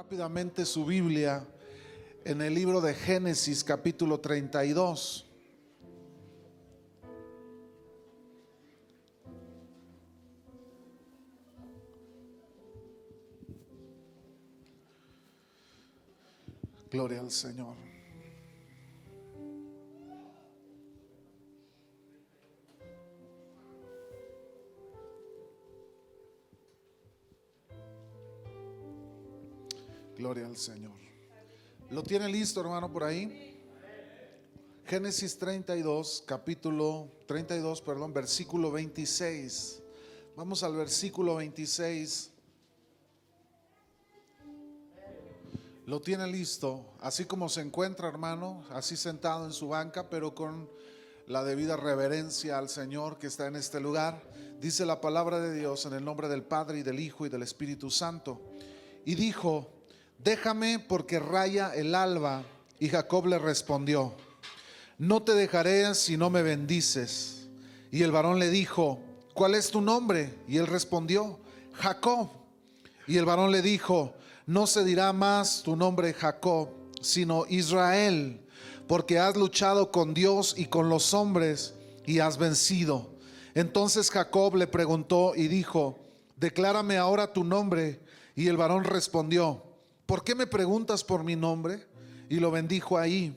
rápidamente su Biblia en el libro de Génesis capítulo 32. Gloria al Señor. Gloria al Señor. ¿Lo tiene listo, hermano, por ahí? Génesis 32, capítulo 32, perdón, versículo 26. Vamos al versículo 26. Lo tiene listo, así como se encuentra, hermano, así sentado en su banca, pero con la debida reverencia al Señor que está en este lugar. Dice la palabra de Dios en el nombre del Padre y del Hijo y del Espíritu Santo. Y dijo, déjame porque raya el alba. Y Jacob le respondió, no te dejaré si no me bendices. Y el varón le dijo, ¿cuál es tu nombre? Y él respondió, Jacob. Y el varón le dijo, no se dirá más tu nombre Jacob, sino Israel, porque has luchado con Dios y con los hombres y has vencido. Entonces Jacob le preguntó y dijo, declárame ahora tu nombre. Y el varón respondió, ¿por qué me preguntas por mi nombre? Y lo bendijo ahí.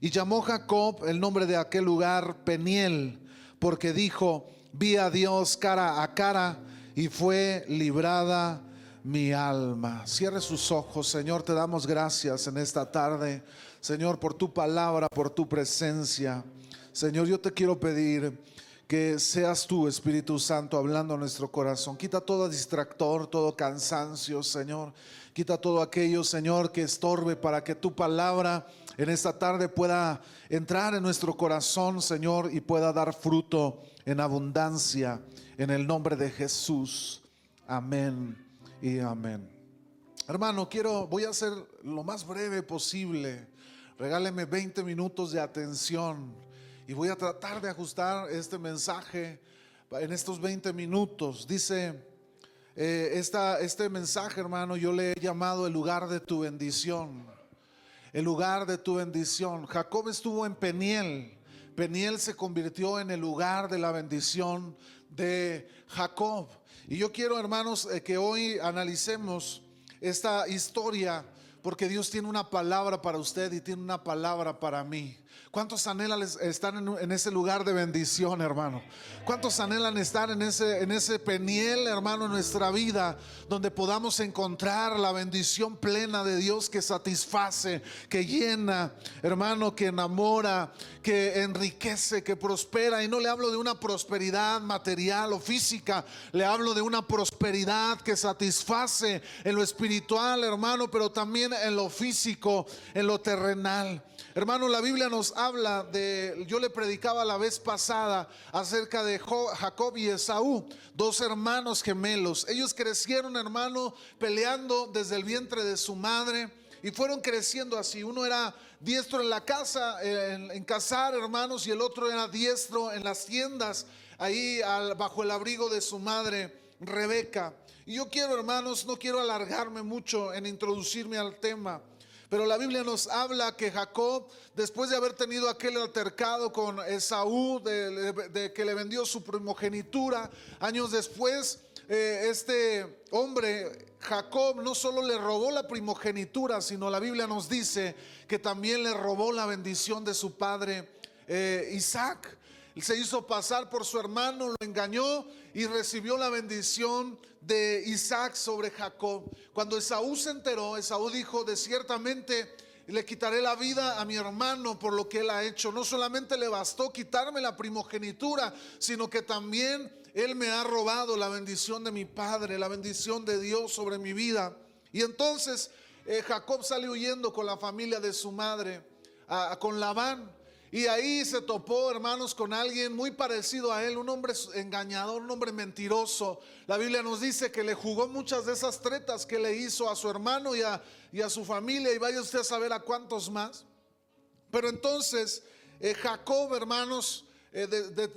Y llamó Jacob el nombre de aquel lugar Peniel, porque dijo, vi a Dios cara a cara y fue librada mi alma. Cierre sus ojos, Señor, te damos gracias en esta tarde, Señor, por tu palabra, por tu presencia. Señor, yo te quiero pedir que seas tú, Espíritu Santo, hablando a nuestro corazón. Quita todo distractor, todo cansancio, Señor. Quita todo aquello, Señor, que estorbe para que tu palabra en esta tarde pueda entrar en nuestro corazón, Señor, y pueda dar fruto en abundancia. En el nombre de Jesús. Amén y amén. Hermano, quiero, voy a hacer lo más breve posible. Regáleme 20 minutos de atención y voy a tratar de ajustar este mensaje en estos 20 minutos. Dice, eh, este mensaje, hermano, yo le he llamado el lugar de tu bendición. El lugar de tu bendición. Jacob estuvo en Peniel. Peniel se convirtió en el lugar de la bendición de Jacob. Y yo quiero, hermanos, eh, que hoy analicemos esta historia porque Dios tiene una palabra para usted y tiene una palabra para mí. ¿Cuántos anhelan estar en, ese lugar de bendición, hermano? ¿Cuántos anhelan estar en ese, en ese peniel, hermano, en nuestra vida, donde podamos encontrar la bendición plena de Dios que satisface, que llena, hermano, que enamora, que enriquece, que prospera? Y no le hablo de una prosperidad material o física, le hablo de una prosperidad que satisface en lo espiritual, hermano, pero también en lo físico, en lo terrenal. Hermano, la Biblia nos habla de, yo le predicaba la vez pasada acerca de Jacob y Esaú, dos hermanos gemelos. Ellos crecieron, hermano, peleando desde el vientre de su madre y fueron creciendo así. Uno era diestro en la casa, en, cazar, hermanos, y el otro era diestro en las tiendas, ahí bajo el abrigo de su madre, Rebeca. Y yo quiero, hermanos, no quiero alargarme mucho en introducirme al tema. Pero la Biblia nos habla que Jacob, después de haber tenido aquel altercado con Esaú, de, que le vendió su primogenitura, años después, eh, este hombre, Jacob, no solo le robó la primogenitura, sino la Biblia nos dice que también le robó la bendición de su padre eh, Isaac se hizo pasar por su hermano, lo engañó y recibió la bendición de Isaac sobre Jacob. Cuando Esaú se enteró, Esaú dijo, de ciertamente le quitaré la vida a mi hermano por lo que él ha hecho. No solamente le bastó quitarme la primogenitura, sino que también él me ha robado la bendición de mi padre, la bendición de Dios sobre mi vida. Y entonces eh, Jacob sale huyendo con la familia de su madre, con Labán. Y ahí se topó, hermanos, con alguien muy parecido a él, un hombre engañador, un hombre mentiroso. La Biblia nos dice que le jugó muchas de esas tretas que le hizo a su hermano y a, y a su familia, y vaya usted a saber a cuántos más. Pero entonces, eh, Jacob, hermanos, eh,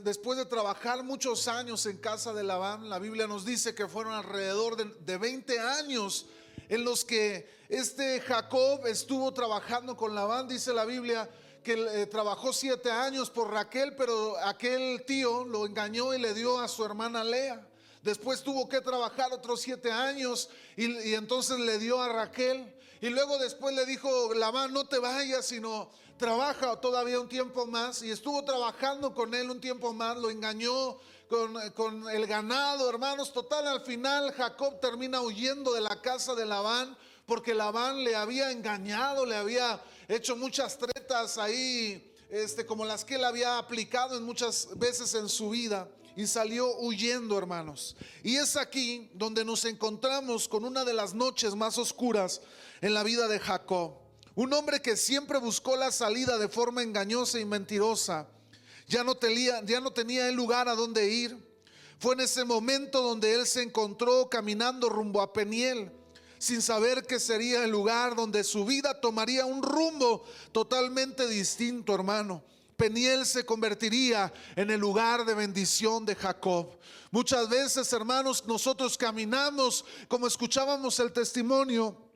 después de trabajar muchos años en casa de Labán, la Biblia nos dice que fueron alrededor de, de 20 años en los que este Jacob estuvo trabajando con Labán, dice la Biblia, que eh, trabajó siete años por Raquel, pero aquel tío lo engañó y le dio a su hermana Lea. Después tuvo que trabajar otros siete años y, entonces le dio a Raquel. Y luego después le dijo, Labán, no te vayas, sino trabaja todavía un tiempo más. Y estuvo trabajando con él un tiempo más, lo engañó con el ganado, hermanos. Total, al final Jacob termina huyendo de la casa de Labán porque Labán le había engañado, le había hecho muchas tretas ahí, este, como las que él había aplicado en muchas veces en su vida y salió huyendo, hermanos. Y es aquí donde nos encontramos con una de las noches más oscuras en la vida de Jacob. Un hombre que siempre buscó la salida de forma engañosa y mentirosa. Ya no tenía, ya no tenía el lugar a donde ir. Fue en ese momento donde él se encontró caminando rumbo a Peniel sin saber que sería el lugar donde su vida tomaría un rumbo totalmente distinto, hermano. Peniel se convertiría en el lugar de bendición de Jacob. Muchas veces, hermanos, nosotros caminamos, como escuchábamos el testimonio,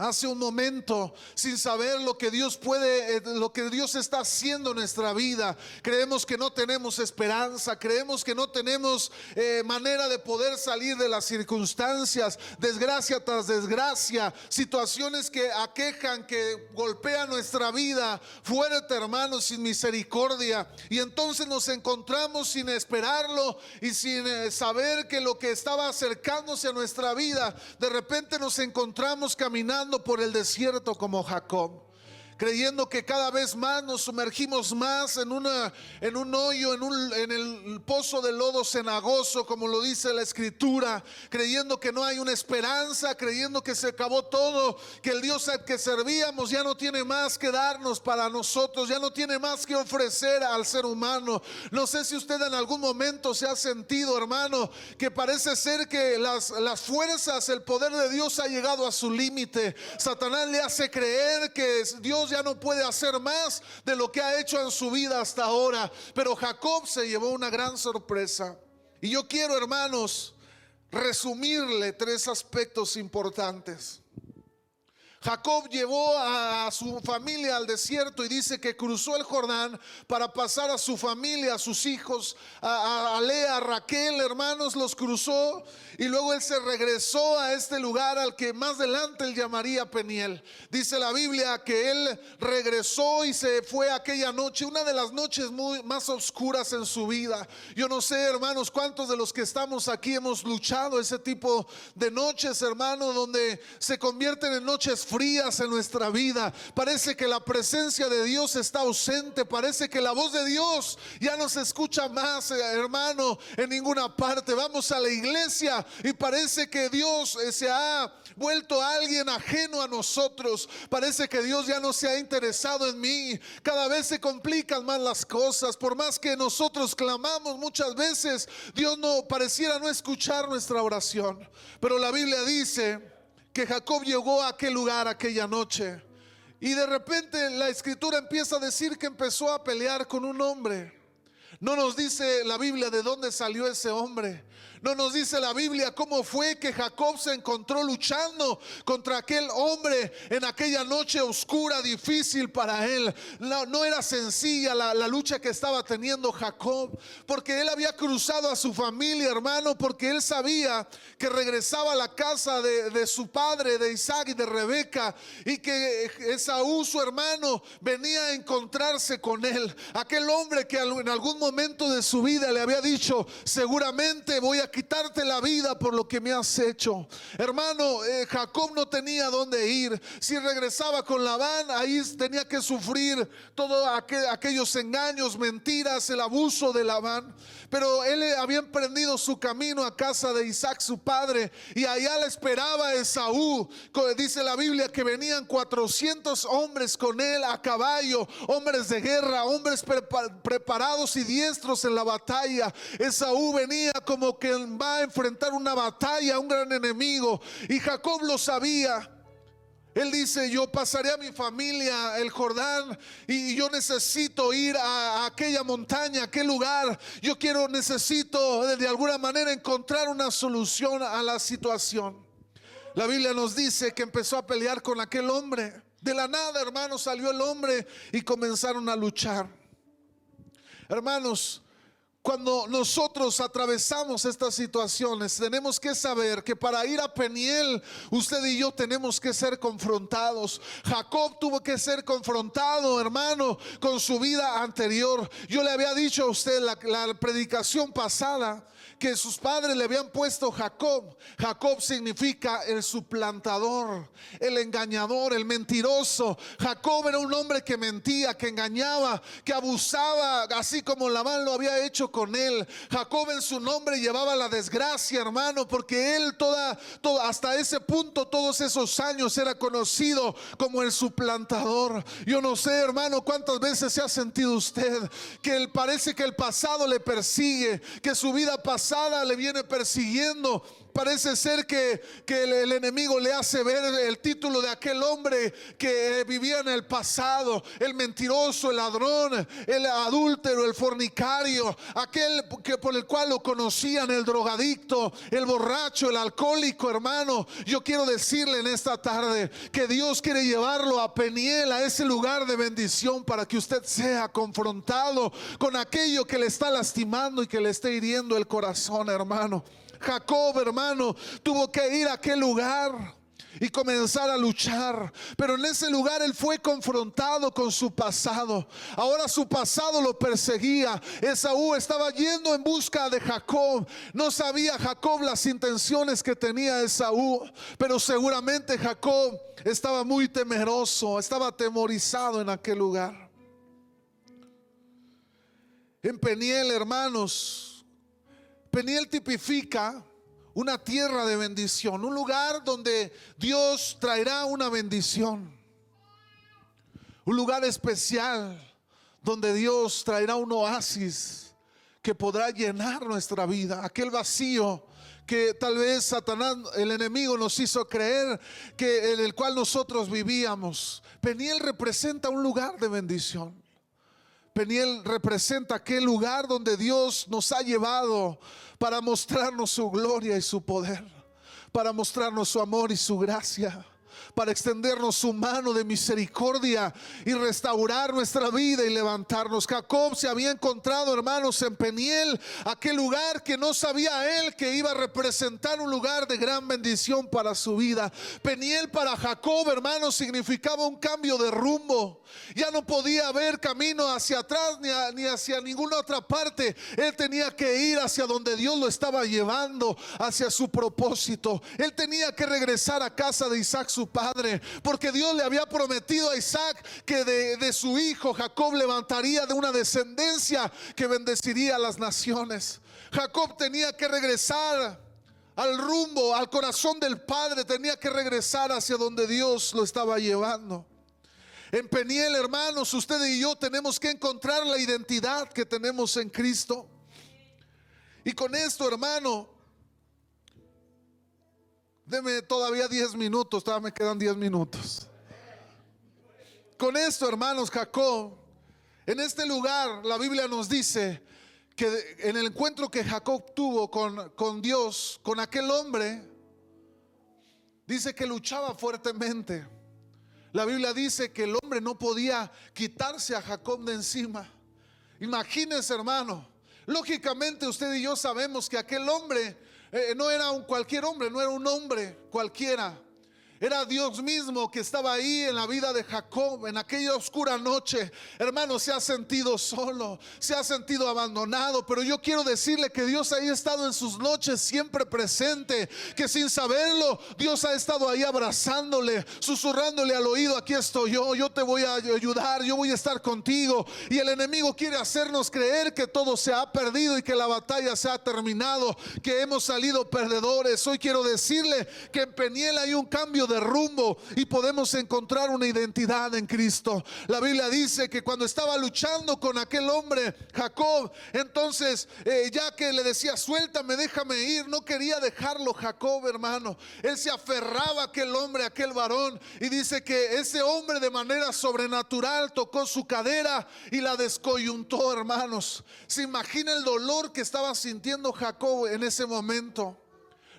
hace un momento sin saber lo que Dios puede, eh, lo que Dios está haciendo en nuestra vida. Creemos que no tenemos esperanza, creemos que no tenemos eh, manera de poder salir de las circunstancias, desgracia tras desgracia, situaciones que aquejan, que golpean nuestra vida, fuerte hermanos, sin misericordia. Y entonces nos encontramos sin esperarlo y sin eh, saber que lo que estaba acercándose a nuestra vida, de repente nos encontramos caminando por el desierto como Jacob creyendo que cada vez más nos sumergimos más en, una, en un hoyo, en, un, en el pozo de lodo cenagoso, como lo dice la escritura, creyendo que no hay una esperanza, creyendo que se acabó todo, que el Dios al que servíamos ya no tiene más que darnos para nosotros, ya no tiene más que ofrecer al ser humano. No sé si usted en algún momento se ha sentido, hermano, que parece ser que las, las fuerzas, el poder de Dios ha llegado a su límite. Satanás le hace creer que Dios ya no puede hacer más de lo que ha hecho en su vida hasta ahora. Pero Jacob se llevó una gran sorpresa. Y yo quiero, hermanos, resumirle tres aspectos importantes. Jacob llevó a su familia al desierto y dice que cruzó el Jordán para pasar a su familia, a sus hijos, a, Lea, a Raquel, hermanos, los cruzó y luego él se regresó a este lugar al que más adelante él llamaría Peniel. Dice la Biblia que él regresó y se fue aquella noche, una de las noches más oscuras en su vida. Yo no sé, hermanos, cuántos de los que estamos aquí hemos luchado ese tipo de noches, hermanos, donde se convierten en noches frías en nuestra vida. Parece que la presencia de Dios está ausente. Parece que la voz de Dios ya no se escucha más, eh, hermano, en ninguna parte. Vamos a la iglesia y parece que Dios eh, se ha vuelto alguien ajeno a nosotros. Parece que Dios ya no se ha interesado en mí. Cada vez se complican más las cosas. Por más que nosotros clamamos muchas veces, Dios no pareciera no escuchar nuestra oración. Pero la Biblia dice que Jacob llegó a aquel lugar aquella noche. Y de repente la escritura empieza a decir que empezó a pelear con un hombre. No nos dice la Biblia de dónde salió ese hombre. No nos dice la Biblia cómo fue que Jacob se encontró luchando contra aquel hombre en aquella noche oscura, difícil para él. No, era sencilla la, lucha que estaba teniendo Jacob, porque él había cruzado a su familia, hermano, porque él sabía que regresaba a la casa de, de su padre, de Isaac y de Rebeca, y que Esaú, su hermano, venía a encontrarse con él. Aquel hombre que en algún momento de su vida le había dicho, seguramente voy a quitarte la vida por lo que me has hecho. Hermano, eh, Jacob no tenía dónde ir. Si regresaba con Labán, ahí tenía que sufrir todos aquellos engaños, mentiras, el abuso de Labán. Pero él había emprendido su camino a casa de Isaac, su padre, y allá le esperaba Esaú. Dice la Biblia que venían 400 hombres con él a caballo, hombres de guerra, hombres preparados y en la batalla. Esaú venía como que va a enfrentar una batalla, un gran enemigo. Y Jacob lo sabía. Él dice, yo pasaré a mi familia el Jordán y yo necesito ir a, aquella montaña, a aquel lugar. Yo quiero, necesito de alguna manera encontrar una solución a la situación. La Biblia nos dice que empezó a pelear con aquel hombre. De la nada, hermanos, salió el hombre y comenzaron a luchar. Hermanos, cuando nosotros atravesamos estas situaciones, tenemos que saber que para ir a Peniel, usted y yo tenemos que ser confrontados. Jacob tuvo que ser confrontado, hermano, con su vida anterior. Yo le había dicho a usted la, la predicación pasada que sus padres le habían puesto Jacob. Jacob significa el suplantador, el engañador, el mentiroso. Jacob era un hombre que mentía, que engañaba, que abusaba, así como Labán lo había hecho con él. Jacob en su nombre llevaba la desgracia, hermano, porque él toda, toda hasta ese punto, todos esos años era conocido como el suplantador. Yo no sé, hermano, cuántas veces se ha sentido usted que él parece que el pasado le persigue, que su vida pasada le viene persiguiendo Parece ser que, el, enemigo le hace ver el título de aquel hombre que vivía en el pasado, el mentiroso, el ladrón, el adúltero, el fornicario, aquel que por el cual lo conocían, el drogadicto, el borracho, el alcohólico, hermano. Yo quiero decirle en esta tarde que Dios quiere llevarlo a Peniel, a ese lugar de bendición, para que usted sea confrontado con aquello que le está lastimando y que le esté hiriendo el corazón, hermano. Jacob, hermano, tuvo que ir a aquel lugar y comenzar a luchar. Pero en ese lugar él fue confrontado con su pasado. Ahora su pasado lo perseguía. Esaú estaba yendo en busca de Jacob. No sabía Jacob las intenciones que tenía Esaú, pero seguramente Jacob estaba muy temeroso, estaba atemorizado en aquel lugar. En Peniel, hermanos, Peniel tipifica una tierra de bendición, un lugar donde Dios traerá una bendición, un lugar especial donde Dios traerá un oasis que podrá llenar nuestra vida, aquel vacío que tal vez Satanás, el enemigo, nos hizo creer que en el cual nosotros vivíamos. Peniel representa un lugar de bendición. Peniel representa aquel lugar donde Dios nos ha llevado para mostrarnos su gloria y su poder, para mostrarnos su amor y su gracia para extendernos su mano de misericordia y restaurar nuestra vida y levantarnos. Jacob se había encontrado, hermanos, en Peniel, aquel lugar que no sabía él que iba a representar un lugar de gran bendición para su vida. Peniel para Jacob, hermanos, significaba un cambio de rumbo. Ya no podía ver camino hacia atrás ni, ni hacia ninguna otra parte. Él tenía que ir hacia donde Dios lo estaba llevando, hacia su propósito. Él tenía que regresar a casa de Isaac, su padre, porque Dios le había prometido a Isaac que de, su hijo Jacob levantaría de una descendencia que bendeciría a las naciones. Jacob tenía que regresar al rumbo, al corazón del Padre, tenía que regresar hacia donde Dios lo estaba llevando. En Peniel, hermanos, usted y yo tenemos que encontrar la identidad que tenemos en Cristo. Y con esto, hermano, Deme todavía 10 minutos, todavía me quedan 10 minutos. Con esto, hermanos, Jacob, en este lugar la Biblia nos dice que en el encuentro que Jacob tuvo con, con Dios, con aquel hombre, dice que luchaba fuertemente. La Biblia dice que el hombre no podía quitarse a Jacob de encima. Imagínense, hermano. Lógicamente usted y yo sabemos que aquel hombre eh, no era un cualquier hombre, no era un hombre cualquiera. Era Dios mismo que estaba ahí en la vida de Jacob en aquella oscura noche. Hermano, se ha sentido solo, se ha sentido abandonado, pero yo quiero decirle que Dios ahí ha estado en sus noches siempre presente, que sin saberlo Dios ha estado ahí abrazándole, susurrándole al oído, aquí estoy yo, yo te voy a ayudar, yo voy a estar contigo. Y el enemigo quiere hacernos creer que todo se ha perdido y que la batalla se ha terminado, que hemos salido perdedores. Hoy quiero decirle que en Peniel hay un cambio de rumbo y podemos encontrar una identidad en Cristo. La Biblia dice que cuando estaba luchando con aquel hombre, Jacob, entonces eh, ya que le decía, suéltame, déjame ir, no quería dejarlo Jacob, hermano. Él se aferraba a aquel hombre, a aquel varón, y dice que ese hombre de manera sobrenatural tocó su cadera y la descoyuntó, hermanos. Se imagina el dolor que estaba sintiendo Jacob en ese momento.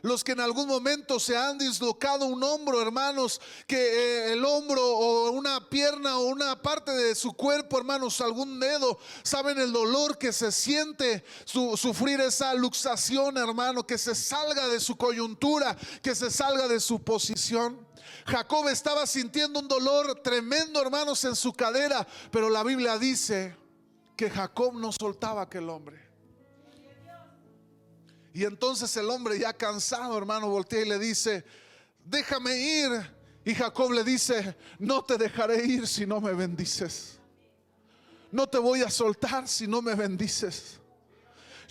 Los que en algún momento se han dislocado un hombro, hermanos, que eh, el hombro o una pierna o una parte de su cuerpo, hermanos, algún dedo, saben el dolor que se siente sufrir esa luxación, hermano, que se salga de su coyuntura, que se salga de su posición. Jacob estaba sintiendo un dolor tremendo, hermanos, en su cadera, pero la Biblia dice que Jacob no soltaba aquel hombre. Y entonces el hombre ya cansado, hermano, voltea y le dice, déjame ir. Y Jacob le dice, no te dejaré ir si no me bendices. No te voy a soltar si no me bendices.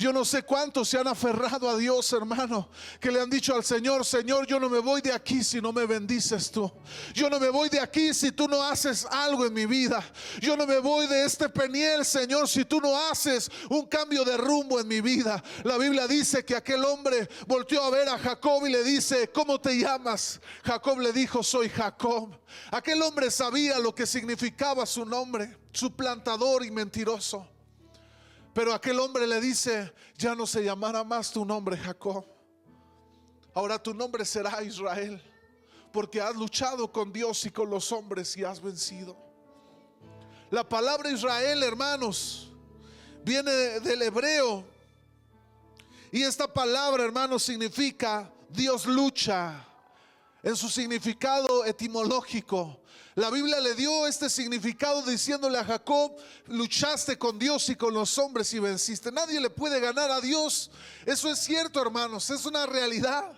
Yo no sé cuántos se han aferrado a Dios, hermano, que le han dicho al Señor, Señor, yo no me voy de aquí si no me bendices tú. Yo no me voy de aquí si tú no haces algo en mi vida. Yo no me voy de este peniel, Señor, si tú no haces un cambio de rumbo en mi vida. La Biblia dice que aquel hombre volteó a ver a Jacob y le dice, ¿cómo te llamas? Jacob le dijo, soy Jacob. Aquel hombre sabía lo que significaba su nombre, su plantador y mentiroso. Pero aquel hombre le dice, ya no se llamará más tu nombre Jacob. Ahora tu nombre será Israel, porque has luchado con Dios y con los hombres y has vencido. La palabra Israel, hermanos, viene del hebreo. Y esta palabra, hermanos, significa Dios lucha. En su significado etimológico, la Biblia le dio este significado diciéndole a Jacob, luchaste con Dios y con los hombres y venciste. Nadie le puede ganar a Dios. Eso es cierto, hermanos, es una realidad.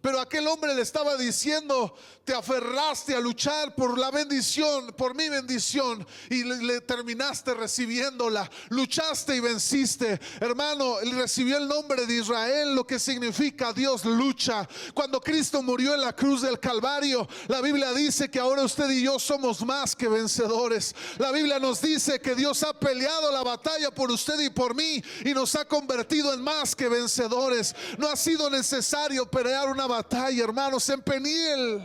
Pero aquel hombre le estaba diciendo, te aferraste a luchar por la bendición, por mi bendición, y le, terminaste recibiéndola. Luchaste y venciste. Hermano, él recibió el nombre de Israel, lo que significa Dios lucha. Cuando Cristo murió en la cruz del Calvario, la Biblia dice que ahora usted y yo somos más que vencedores. La Biblia nos dice que Dios ha peleado la batalla por usted y por mí y nos ha convertido en más que vencedores. No ha sido necesario pelear una batalla, hermanos. En Peniel,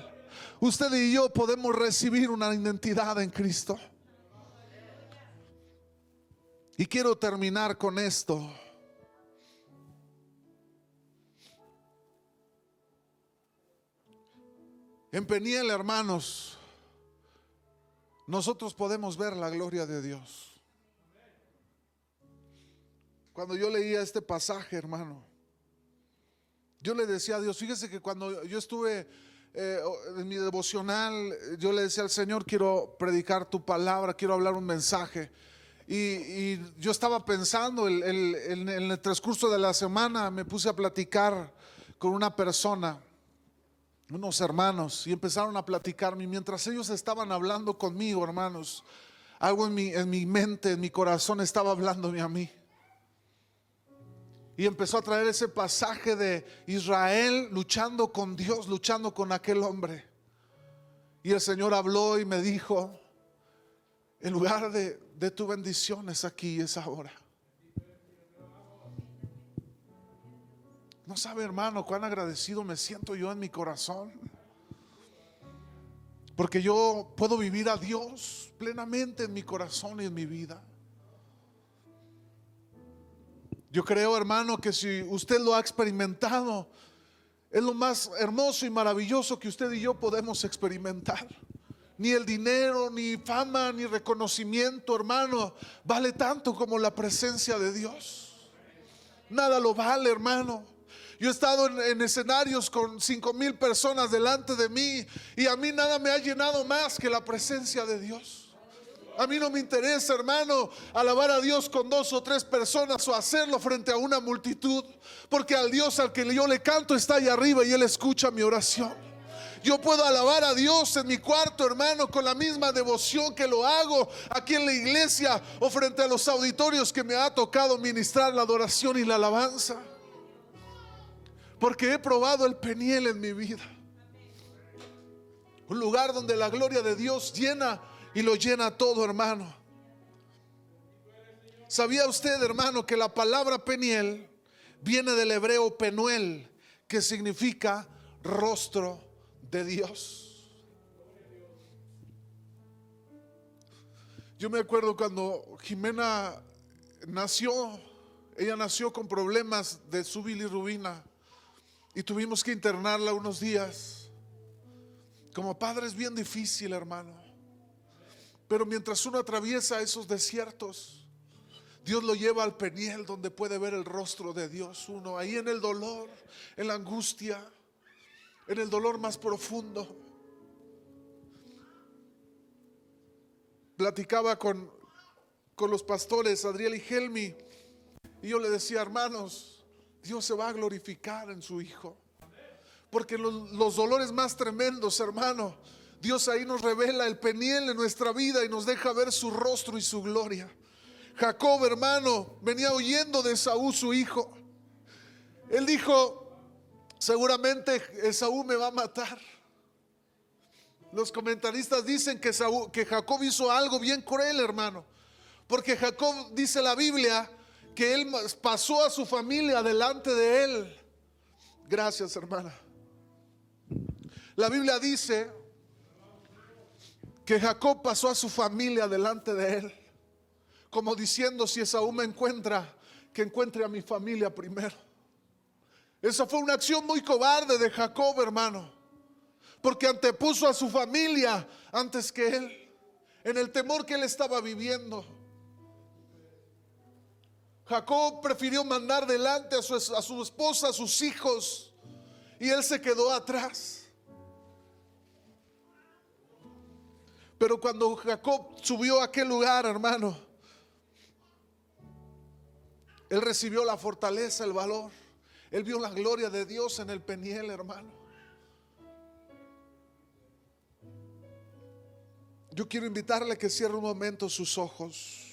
usted y yo podemos recibir una identidad en Cristo. Y quiero terminar con esto. En Peniel, hermanos, nosotros podemos ver la gloria de Dios. Cuando yo leía este pasaje, hermano, yo le decía a Dios, fíjese que cuando yo estuve eh, en mi devocional, yo le decía al Señor, quiero predicar tu palabra, quiero hablar un mensaje. Y, yo estaba pensando, en el transcurso de la semana me puse a platicar con una persona, unos hermanos, y empezaron a platicarme. Mientras ellos estaban hablando conmigo, hermanos, algo en mi, en mi mente, en mi corazón estaba hablándome a mí. Y empezó a traer ese pasaje de Israel luchando con Dios, luchando con aquel hombre. Y el Señor habló y me dijo, en lugar de, de tu bendición es aquí, es ahora. No sabe hermano cuán agradecido me siento yo en mi corazón. Porque yo puedo vivir a Dios plenamente en mi corazón y en mi vida. Yo creo, hermano, que si usted lo ha experimentado, es lo más hermoso y maravilloso que usted y yo podemos experimentar. Ni el dinero, ni fama, ni reconocimiento, hermano, vale tanto como la presencia de Dios. Nada lo vale, hermano. Yo he estado en, en, escenarios con cinco mil personas delante de mí y a mí nada me ha llenado más que la presencia de Dios. A mí no me interesa, hermano, alabar a Dios con dos o tres personas o hacerlo frente a una multitud, porque al Dios al que yo le canto está ahí arriba y Él escucha mi oración. Yo puedo alabar a Dios en mi cuarto, hermano, con la misma devoción que lo hago aquí en la iglesia o frente a los auditorios que me ha tocado ministrar la adoración y la alabanza. Porque he probado el peniel en mi vida. Un lugar donde la gloria de Dios llena y lo llena todo, hermano. ¿Sabía usted, hermano, que la palabra peniel viene del hebreo penuel, que significa rostro de Dios? Yo me acuerdo cuando Jimena nació, ella nació con problemas de su bilirrubina y tuvimos que internarla unos días. Como padre es bien difícil, hermano. Pero mientras uno atraviesa esos desiertos, Dios lo lleva al peniel donde puede ver el rostro de Dios. Uno ahí en el dolor, en la angustia, en el dolor más profundo. Platicaba con, con los pastores Adriel y Helmi y yo le decía, hermanos, Dios se va a glorificar en su Hijo. Porque los, los dolores más tremendos, hermano, Dios ahí nos revela el peniel de nuestra vida y nos deja ver su rostro y su gloria. Jacob, hermano, venía huyendo de Saúl, su hijo. Él dijo, seguramente Esaú me va a matar. Los comentaristas dicen que, que Jacob hizo algo bien cruel, hermano. Porque Jacob dice la Biblia que él pasó a su familia delante de él. Gracias, hermana. La Biblia dice que Jacob pasó a su familia delante de él, como diciendo, si Esaú me encuentra, que encuentre a mi familia primero. Esa fue una acción muy cobarde de Jacob, hermano, porque antepuso a su familia antes que él, en el temor que él estaba viviendo. Jacob prefirió mandar delante a su, a su esposa, a sus hijos, y él se quedó atrás. Pero cuando Jacob subió a aquel lugar, hermano, él recibió la fortaleza, el valor. Él vio la gloria de Dios en el peniel, hermano. Yo quiero invitarle a que cierre un momento sus ojos.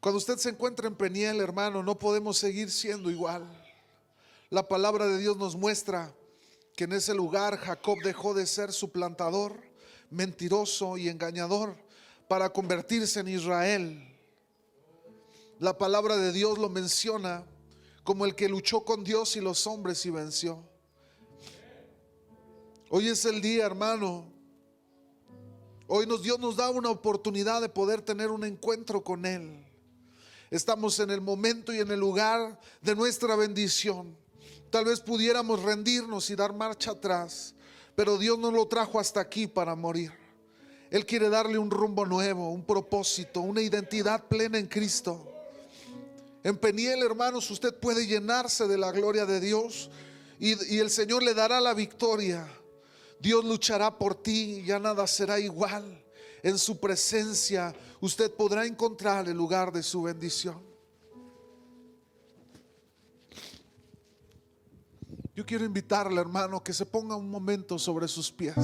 Cuando usted se encuentra en Peniel, hermano, no podemos seguir siendo igual. La palabra de Dios nos muestra que en ese lugar Jacob dejó de ser suplantador, mentiroso y engañador para convertirse en Israel. La palabra de Dios lo menciona como el que luchó con Dios y los hombres y venció. Hoy es el día, hermano. Hoy Dios nos da una oportunidad de poder tener un encuentro con Él. Estamos en el momento y en el lugar de nuestra bendición. Tal vez pudiéramos rendirnos y dar marcha atrás, pero Dios nos lo trajo hasta aquí para morir. Él quiere darle un rumbo nuevo, un propósito, una identidad plena en Cristo. En Peniel, hermanos, usted puede llenarse de la gloria de Dios y, y, el Señor le dará la victoria. Dios luchará por ti ya nada será igual. En su presencia usted podrá encontrar el lugar de su bendición. Yo quiero invitarle, hermano, que se ponga un momento sobre sus pies.